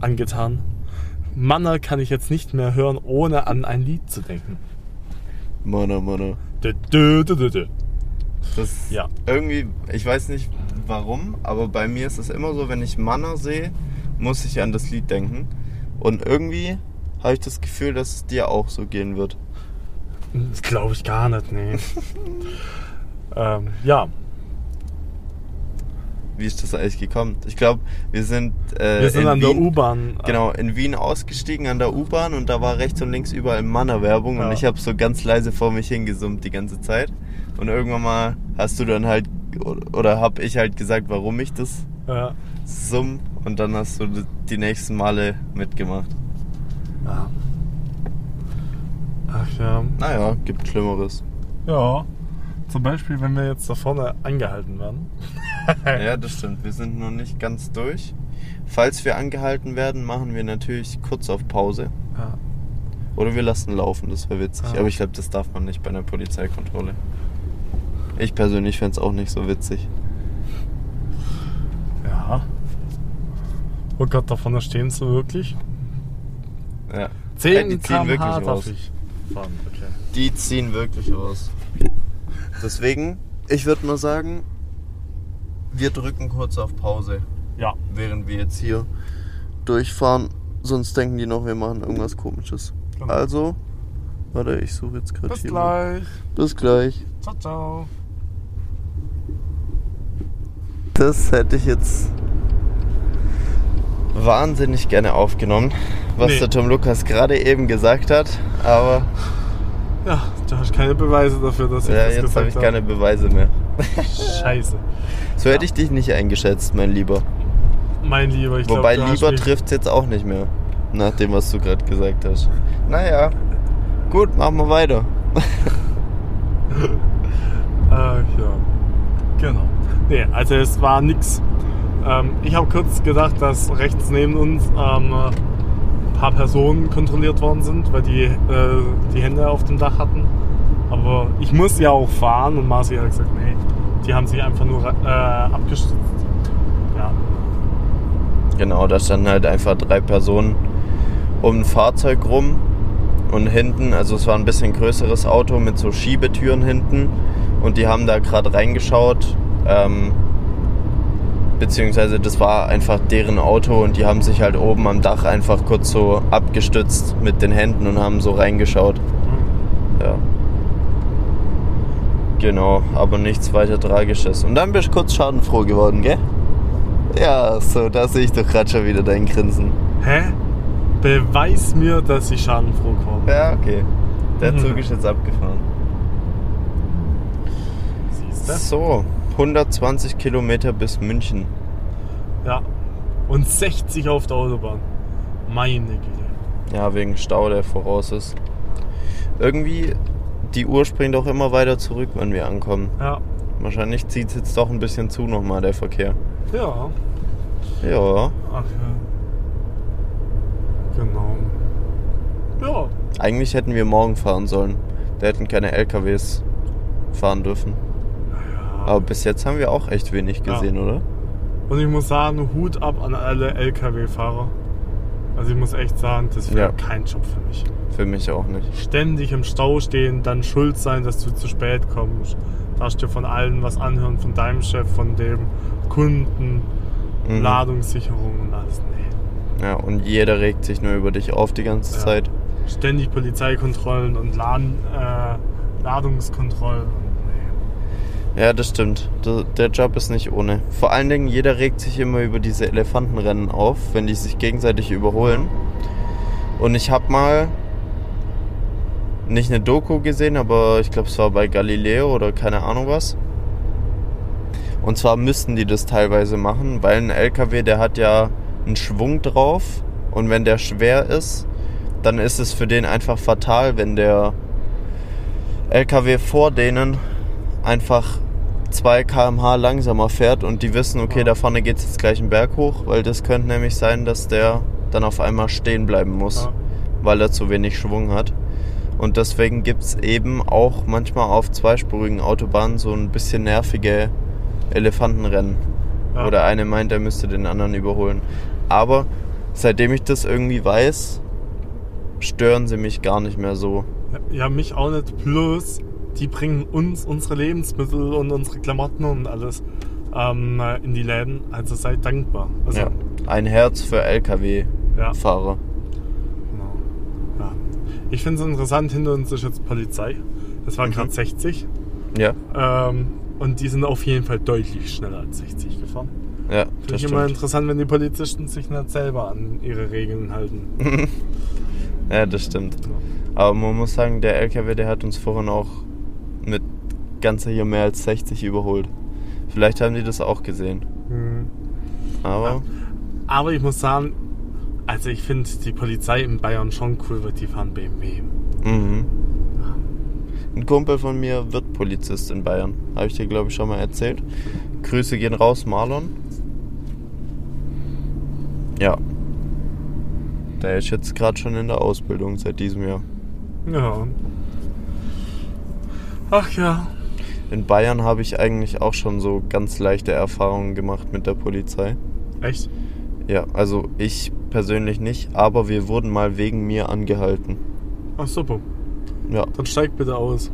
angetan. Manner kann ich jetzt nicht mehr hören, ohne an ein Lied zu denken. Mana, mana. Dö, dö, dö, dö. Das Ja. irgendwie, ich weiß nicht warum, aber bei mir ist es immer so, wenn ich Manna sehe, muss ich an das Lied denken. Und irgendwie habe ich das Gefühl, dass es dir auch so gehen wird. Das glaube ich gar nicht, nee. ähm, ja, Wie ist das eigentlich gekommen? Ich glaube, wir sind, äh, wir sind in an der Wien, U-Bahn. äh, Genau, in Wien ausgestiegen an der U-Bahn und da war rechts und links überall Manna-Werbung und Ja. ich habe so ganz leise vor mich hingesummt die ganze Zeit. Und irgendwann mal hast du dann halt, oder habe ich halt gesagt, warum ich das Ja. summ und dann hast du die nächsten Male mitgemacht. Ja. Ach ja. Naja, gibt Schlimmeres. Ja. Zum Beispiel, wenn wir jetzt da vorne angehalten werden. Ja, das stimmt. Wir sind noch nicht ganz durch. Falls wir angehalten werden, machen wir natürlich kurz auf Pause. Ja. Oder wir lassen laufen, das wäre witzig. Ah. Aber ich glaube, das darf man nicht bei einer Polizeikontrolle. Ich persönlich fände es auch nicht so witzig. ja. Oh Gott, da vorne stehen sie wirklich. Ja. 10 die ziehen wirklich raus. fahren. Okay. Die ziehen wirklich aus. Deswegen, ich würde mal sagen, wir drücken kurz auf Pause, Ja. während wir jetzt hier durchfahren. Sonst denken die noch, wir machen irgendwas komisches. Genau. Also, warte, ich suche jetzt gerade Bis hier. mal. gleich. Bis gleich. Ciao, ciao. Das hätte ich jetzt wahnsinnig gerne aufgenommen, was Nee. der Tom Lukas gerade eben gesagt hat. Aber Ja, du hast keine Beweise dafür, dass ich ja, das jetzt habe gesagt ich keine Beweise mehr. Scheiße. So hätte ich dich nicht eingeschätzt, mein Lieber. Mein Lieber, ich Wobei glaub, du lieber trifft es jetzt auch nicht mehr. Nach dem, was du gerade gesagt hast. Naja, gut, machen wir weiter. Ach ja. Genau. Nee, also es war nix. Ähm, ich habe kurz gedacht, dass rechts neben uns ähm, ein paar Personen kontrolliert worden sind, weil die äh, die Hände auf dem Dach hatten. Aber ich muss ja auch fahren und Marci hat gesagt, nee, die haben sich einfach nur äh, abgestützt. Ja. Genau, da standen halt einfach drei Personen um ein Fahrzeug rum und hinten, also es war ein bisschen größeres Auto mit so Schiebetüren hinten und die haben da gerade reingeschaut. Ähm, beziehungsweise das war einfach deren Auto und die haben sich halt oben am Dach einfach kurz so abgestützt mit den Händen und haben so reingeschaut. Ja. Genau, aber nichts weiter Tragisches. Und dann bist du kurz schadenfroh geworden, gell? Ja, so, da sehe ich doch gerade schon wieder dein Grinsen. Hä? Beweis mir, dass ich schadenfroh geworden bin. Ja, okay. Der Mhm. Zug ist jetzt abgefahren. Siehst du? So, 120 Kilometer bis München. Ja. Und 60 auf der Autobahn. Meine Güte. Ja, wegen Stau, der voraus ist. Irgendwie, die Uhr springt auch immer weiter zurück, wenn wir ankommen. Ja. Wahrscheinlich zieht es jetzt doch ein bisschen zu nochmal, der Verkehr. Ja. Ja, Ach ja. Genau. Ja. eigentlich hätten wir morgen fahren sollen. Da hätten keine LKWs fahren dürfen. Ja. Aber bis jetzt haben wir auch echt wenig Ja. gesehen, oder? Und ich muss sagen, Hut ab an alle LKW-Fahrer. Also ich muss echt sagen, das wäre Ja. kein Job für mich. Für mich auch nicht. Ständig im Stau stehen, dann schuld sein, dass du zu spät kommst. Darfst dir von allen was anhören, von deinem Chef, von dem Kunden, Mhm. Ladungssicherung und alles. Nee. Ja, und jeder regt sich nur über dich auf die ganze Ja. Zeit. Ständig Polizeikontrollen und Laden, äh, Ladungskontrollen. Ja, das stimmt. Der Job ist nicht ohne. Vor allen Dingen, jeder regt sich immer über diese Elefantenrennen auf, wenn die sich gegenseitig überholen. Und ich habe mal nicht eine Doku gesehen, aber ich glaube, es war bei Galileo oder keine Ahnung was. Und zwar müssten die das teilweise machen, weil ein LKW, der hat ja einen Schwung drauf und wenn der schwer ist, dann ist es für den einfach fatal, wenn der LKW vor denen einfach 2 km/h langsamer fährt und die wissen, okay, da vorne geht es jetzt gleich einen Berg hoch, weil das könnte nämlich sein, dass der dann auf einmal stehen bleiben muss, Ja. weil er zu wenig Schwung hat. Und deswegen gibt es eben auch manchmal auf zweispurigen Autobahnen so ein bisschen nervige Elefantenrennen. Ja. Oder eine meint, er müsste den anderen überholen. Aber seitdem ich das irgendwie weiß, stören sie mich gar nicht mehr so. Ja, mich auch nicht. Plus, die bringen uns unsere Lebensmittel und unsere Klamotten und alles ähm, in die Läden. Also seid dankbar. Also, Ja. Ein Herz für LKW-Fahrer. ja, genau. ja. Ich finde es interessant, hinter uns ist jetzt Polizei. Das war Mhm. gerade 60. Ja, Ähm, und die sind auf jeden Fall deutlich schneller als 60 gefahren. ja, Finde ich immer stimmt. interessant, wenn die Polizisten sich nicht selber an ihre Regeln halten. Ja, das stimmt. Aber man muss sagen, der LKW, der hat uns vorhin auch mit ganz sicher mehr als 60 überholt. Vielleicht haben die das auch gesehen. Mhm. Aber Aber ich muss sagen, also ich finde die Polizei in Bayern schon cool, weil die fahren BMW. Mhm. Ein Kumpel von mir wird Polizist in Bayern. Habe ich dir, glaube ich, schon mal erzählt. Grüße gehen raus, Marlon. Ja. Der ist jetzt gerade schon in der Ausbildung seit diesem Jahr. Ja. Ach ja. In Bayern habe ich eigentlich auch schon so ganz leichte Erfahrungen gemacht mit der Polizei. Echt? Ja, also ich persönlich nicht, aber wir wurden mal wegen mir angehalten. Ach super. Ja, Dann steig bitte aus.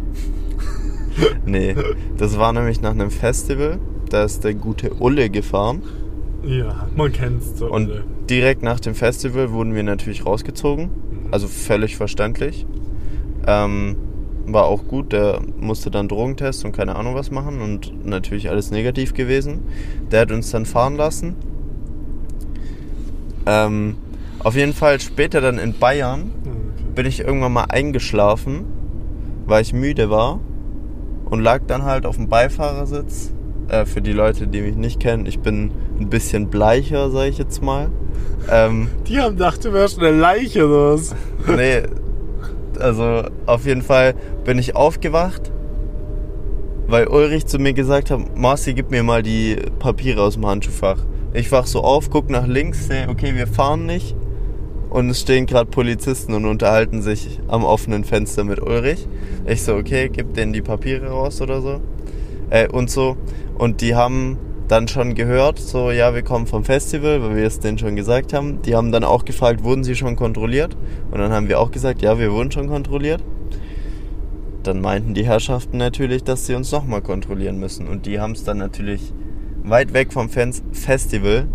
nee. Das war nämlich nach einem Festival. Da ist der gute Ulle gefahren. Ja, man kennt's so. Und alle. direkt nach dem Festival wurden wir natürlich rausgezogen. Also völlig verständlich. Ähm, war auch gut. Der musste dann Drogentest und keine Ahnung was machen. Und natürlich alles negativ gewesen. Der hat uns dann fahren lassen. Ähm, auf jeden Fall später dann in Bayern Okay. bin ich irgendwann mal eingeschlafen, weil ich müde war und lag dann halt auf dem Beifahrersitz. Äh, für die Leute, die mich nicht kennen, ich bin ein bisschen bleicher, sag ich jetzt mal. Ähm, Die haben gedacht, du wärst eine Leiche oder was? nee, also auf jeden Fall bin ich aufgewacht, weil Ulrich zu mir gesagt hat, Marci, gib mir mal die Papiere aus dem Handschuhfach. Ich wach so auf, guck nach links, sehe, okay, wir fahren nicht. Und es stehen gerade Polizisten und unterhalten sich am offenen Fenster mit Ulrich. Ich so, okay, gib denen die Papiere raus oder so. Äh, und so. Und die haben dann schon gehört, so, ja, wir kommen vom Festival, weil wir es denen schon gesagt haben. Die haben dann auch gefragt, wurden sie schon kontrolliert? Und dann haben wir auch gesagt, ja, wir wurden schon kontrolliert. Dann meinten die Herrschaften natürlich, dass sie uns nochmal kontrollieren müssen. Und die haben es dann natürlich weit weg vom Fans Festival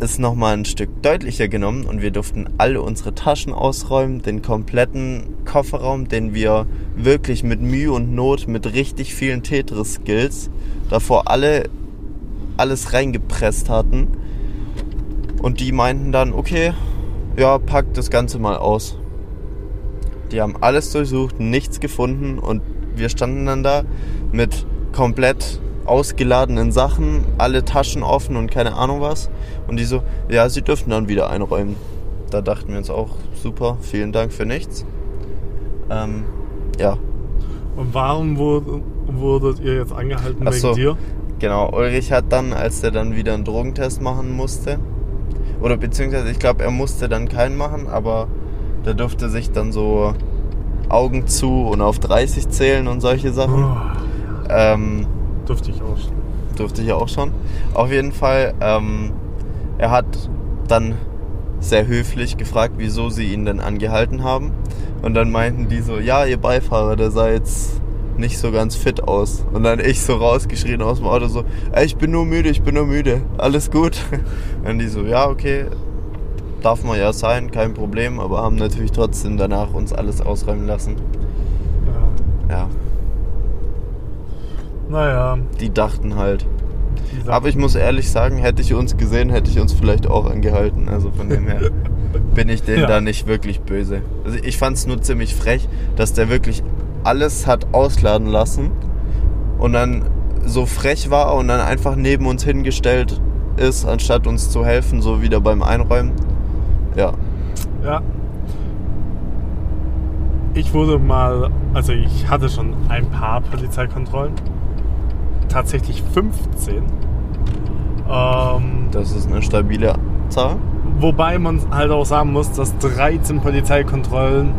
ist nochmal ein Stück deutlicher genommen und wir durften alle unsere Taschen ausräumen, den kompletten Kofferraum, den wir wirklich mit Mühe und Not, mit richtig vielen Tetris-Skills davor alle alles reingepresst hatten. Und die meinten dann, okay, ja, packt das Ganze mal aus. Die haben alles durchsucht, nichts gefunden und wir standen dann da mit komplett ausgeladenen Sachen, alle Taschen offen und keine Ahnung was. Und die so, ja, sie dürften dann wieder einräumen. Da dachten wir uns auch, super, vielen Dank für nichts. Ähm, ja, Und warum wurde, wurdet ihr jetzt angehalten Ach wegen so. dir? Genau, Ulrich hat dann, als der dann wieder einen Drogentest machen musste, oder beziehungsweise ich glaube, er musste dann keinen machen, aber der durfte sich dann so Augen zu und auf 30 zählen und solche Sachen. Oh, Ähm, durfte ich auch. schon. durfte ich auch schon. Auf jeden Fall, ähm, er hat dann sehr höflich gefragt, wieso sie ihn denn angehalten haben. Und dann meinten die so, ja, ihr Beifahrer, der sah jetzt nicht so ganz fit aus. Und dann ich so rausgeschrien aus dem Auto so, ey, ich bin nur müde, ich bin nur müde, alles gut. Und die so, ja, okay, darf man ja sein, kein Problem, aber haben natürlich trotzdem danach uns alles ausräumen lassen. Ja. Ja, Naja. die dachten halt. gesagt, Aber ich muss ehrlich sagen, hätte ich uns gesehen, hätte ich uns vielleicht auch angehalten. Also von dem her bin ich denen Ja. da nicht wirklich böse. Also ich fand es nur ziemlich frech, dass der wirklich alles hat ausladen lassen und dann so frech war und dann einfach neben uns hingestellt ist, anstatt uns zu helfen, so wieder beim Einräumen. Ja. Ja. Ich wurde mal, also ich hatte schon ein paar Polizeikontrollen. Tatsächlich 15. Ähm, Das ist eine stabile Zahl. wobei man halt auch sagen muss, dass 13 Polizeikontrollen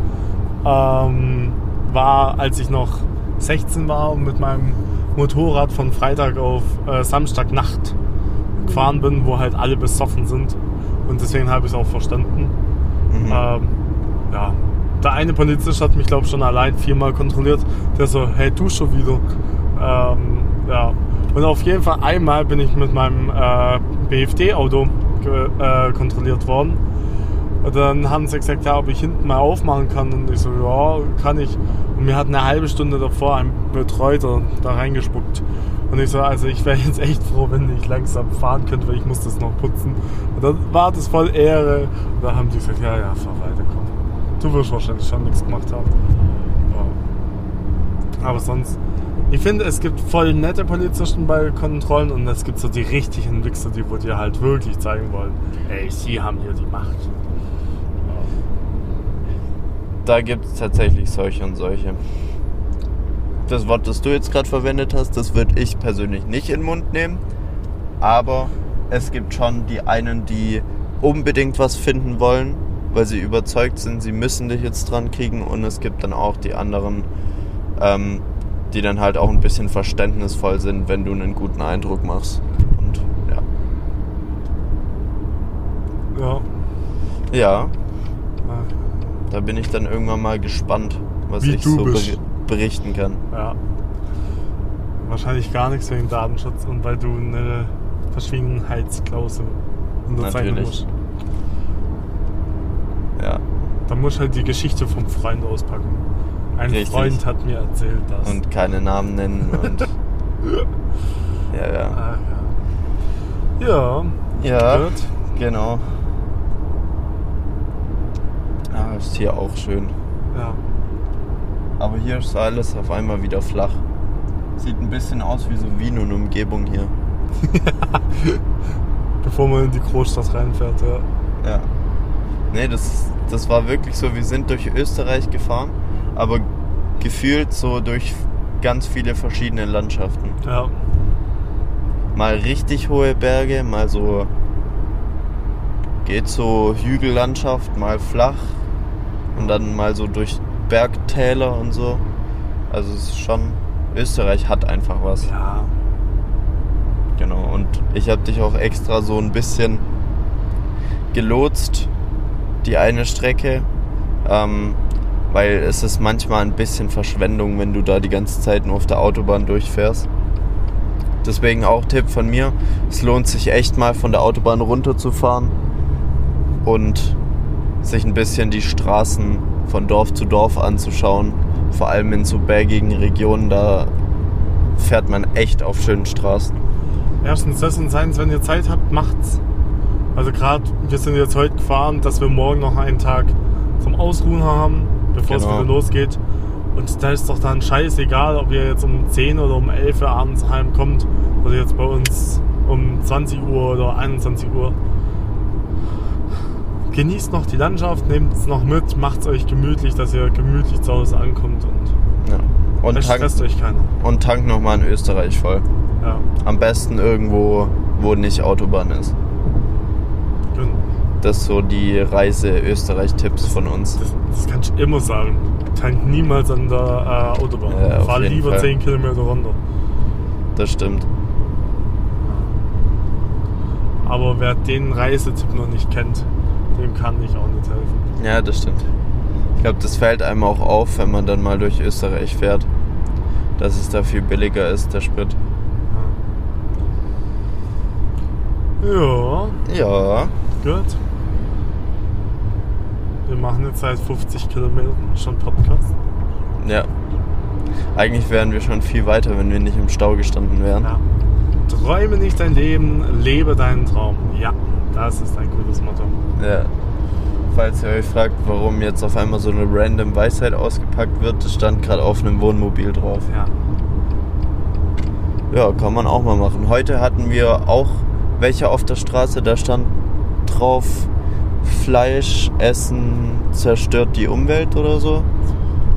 ähm, war, als ich noch 16 war und mit meinem Motorrad von Freitag auf äh, Samstagnacht gefahren bin, wo halt alle besoffen sind. Und deswegen habe ich es auch verstanden. Mhm. Ähm, ja. Der eine Polizist hat mich, glaube ich, schon allein viermal kontrolliert. Der so, hey, du schon wieder. Ähm, ja. Und auf jeden Fall einmal bin ich mit meinem äh, BFD-Auto äh, kontrolliert worden. Und dann haben sie gesagt, ja, ob ich hinten mal aufmachen kann. Und ich so, ja, kann ich. Und mir hat eine halbe Stunde davor ein Betreuter da reingespuckt. Und ich so, also ich wäre jetzt echt froh, wenn ich langsam fahren könnte, weil ich muss das noch putzen. Und dann war das voll Ehre. Und da haben die gesagt, ja, ja, fahr weiter, komm. Du wirst wahrscheinlich schon nichts gemacht haben. Aber sonst, ich finde, es gibt voll nette Polizisten bei Kontrollen und es gibt so die richtigen Wichser, die wo dir halt wirklich zeigen wollen, ey, sie haben hier die Macht. Da gibt es tatsächlich solche und solche. Das Wort, das du jetzt gerade verwendet hast, das würde ich persönlich nicht in den Mund nehmen. Aber es gibt schon die einen, die unbedingt was finden wollen, weil sie überzeugt sind, sie müssen dich jetzt dran kriegen. Und es gibt dann auch die anderen, ähm, die dann halt auch ein bisschen verständnisvoll sind, wenn du einen guten Eindruck machst. Und ja. Ja. Ja, da bin ich dann irgendwann mal gespannt, was Wie ich so ber berichten kann. Ja. Wahrscheinlich gar nichts wegen Datenschutz und weil du eine Verschwiegenheitsklausel unterzeichnen Natürlich. musst. Ja. Da musst du halt die Geschichte vom Freund auspacken. Ein Richtig. Freund hat mir erzählt, dass. Und keine Namen nennen und. ja, ja. Ah, ja. Ja, Ja, gut. genau. Ah, ist hier auch schön. Ja. Aber hier ist alles auf einmal wieder flach. Sieht ein bisschen aus wie so Wien und Umgebung hier. Bevor man in die Großstadt reinfährt, ja. Ja. Nee, das, das war wirklich so, wir sind durch Österreich gefahren, aber gefühlt so durch ganz viele verschiedene Landschaften. Ja. Mal richtig hohe Berge, mal so geht so Hügellandschaft, mal flach und dann mal so durch Bergtäler und so. Also es ist schon Österreich hat einfach was. Ja. Genau. Und ich habe dich auch extra so ein bisschen gelotst, die eine Strecke, ähm, weil es ist manchmal ein bisschen Verschwendung, wenn du da die ganze Zeit nur auf der Autobahn durchfährst. Deswegen auch Tipp von mir, es lohnt sich echt mal von der Autobahn runterzufahren und sich ein bisschen die Straßen von Dorf zu Dorf anzuschauen. Vor allem in so bergigen Regionen, da fährt man echt auf schönen Straßen. Erstens das und zweitens, wenn ihr Zeit habt, macht's. Also gerade, wir sind jetzt heute gefahren, dass wir morgen noch einen Tag zum Ausruhen haben, bevor es Genau. wieder losgeht. Und da ist doch dann scheißegal, ob ihr jetzt um 10 oder um 11 Uhr abends heimkommt oder jetzt bei uns um 20 Uhr oder 21 Uhr. Genießt noch die Landschaft, nehmt es noch mit, macht es euch gemütlich, dass ihr gemütlich zu Hause ankommt und Ja. Und tank, stresst euch keiner. und tank nochmal in Österreich voll. Ja, Am besten irgendwo, wo nicht Autobahn ist. genau. Das ist so die Reise-Österreich-Tipps von uns. Das, das kann ich immer sagen. Tank niemals an der äh, Autobahn. Ja, Fahr lieber Fall. 10 Kilometer runter. Das stimmt. Aber wer den Reisetipp noch nicht kennt, dem kann ich auch nicht helfen. Ja, das stimmt. Ich glaube, das fällt einem auch auf, wenn man dann mal durch Österreich fährt, dass es da viel billiger ist, der Sprit. Ja, Ja, gut. Wir machen jetzt seit 50 Kilometern schon Podcast. ja. Eigentlich wären wir schon viel weiter, wenn wir nicht im Stau gestanden wären. Ja. Träume nicht dein Leben, lebe deinen Traum. Ja, das ist ein gutes Motto. Ja. Falls ihr euch fragt, warum jetzt auf einmal so eine random Weisheit ausgepackt wird, das stand gerade auf einem Wohnmobil drauf. Ja. Ja, kann man auch mal machen. Heute hatten wir auch welche auf der Straße, da stand drauf, Fleisch essen zerstört die Umwelt oder so.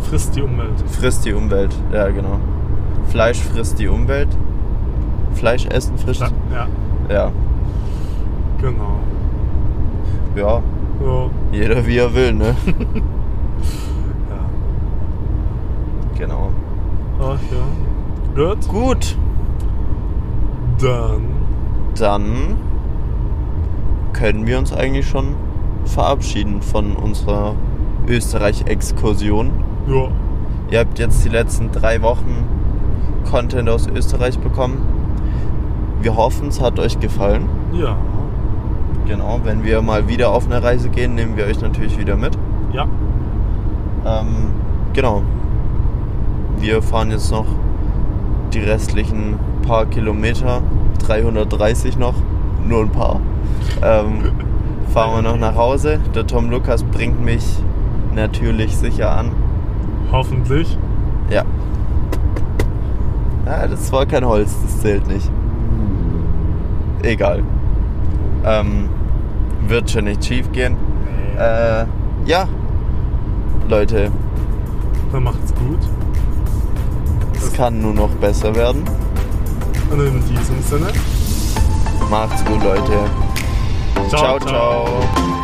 Frisst die Umwelt. Frisst die Umwelt, ja genau. Fleisch frisst die Umwelt. Fleisch essen frisst. Ja, ja Ja. Genau. Ja, So, jeder wie er will, ne? ja. genau. Ach ja. Gut. Gut, Dann. dann können wir uns eigentlich schon verabschieden von unserer Österreich-Exkursion. Ja. Ihr habt jetzt die letzten drei Wochen Content aus Österreich bekommen. Wir hoffen, es hat euch gefallen. Ja. Genau, wenn wir mal wieder auf eine Reise gehen, nehmen wir euch natürlich wieder mit. Ja. Ähm, genau. Wir fahren jetzt noch die restlichen paar Kilometer, 330 noch, nur ein paar. Ähm, fahren wir noch nach Hause. Der Tom Lukas bringt mich natürlich sicher an. Hoffentlich. Ja. Ja, das war kein Holz, das zählt nicht. Egal. Ähm, wird schon nicht schief gehen. Äh, ja. Leute, Dann macht's gut. es kann nur noch besser werden. Und in diesem Sinne. Macht's gut, Leute. ciao. ciao. Na,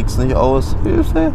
Krieg's nicht aus. Hilfe!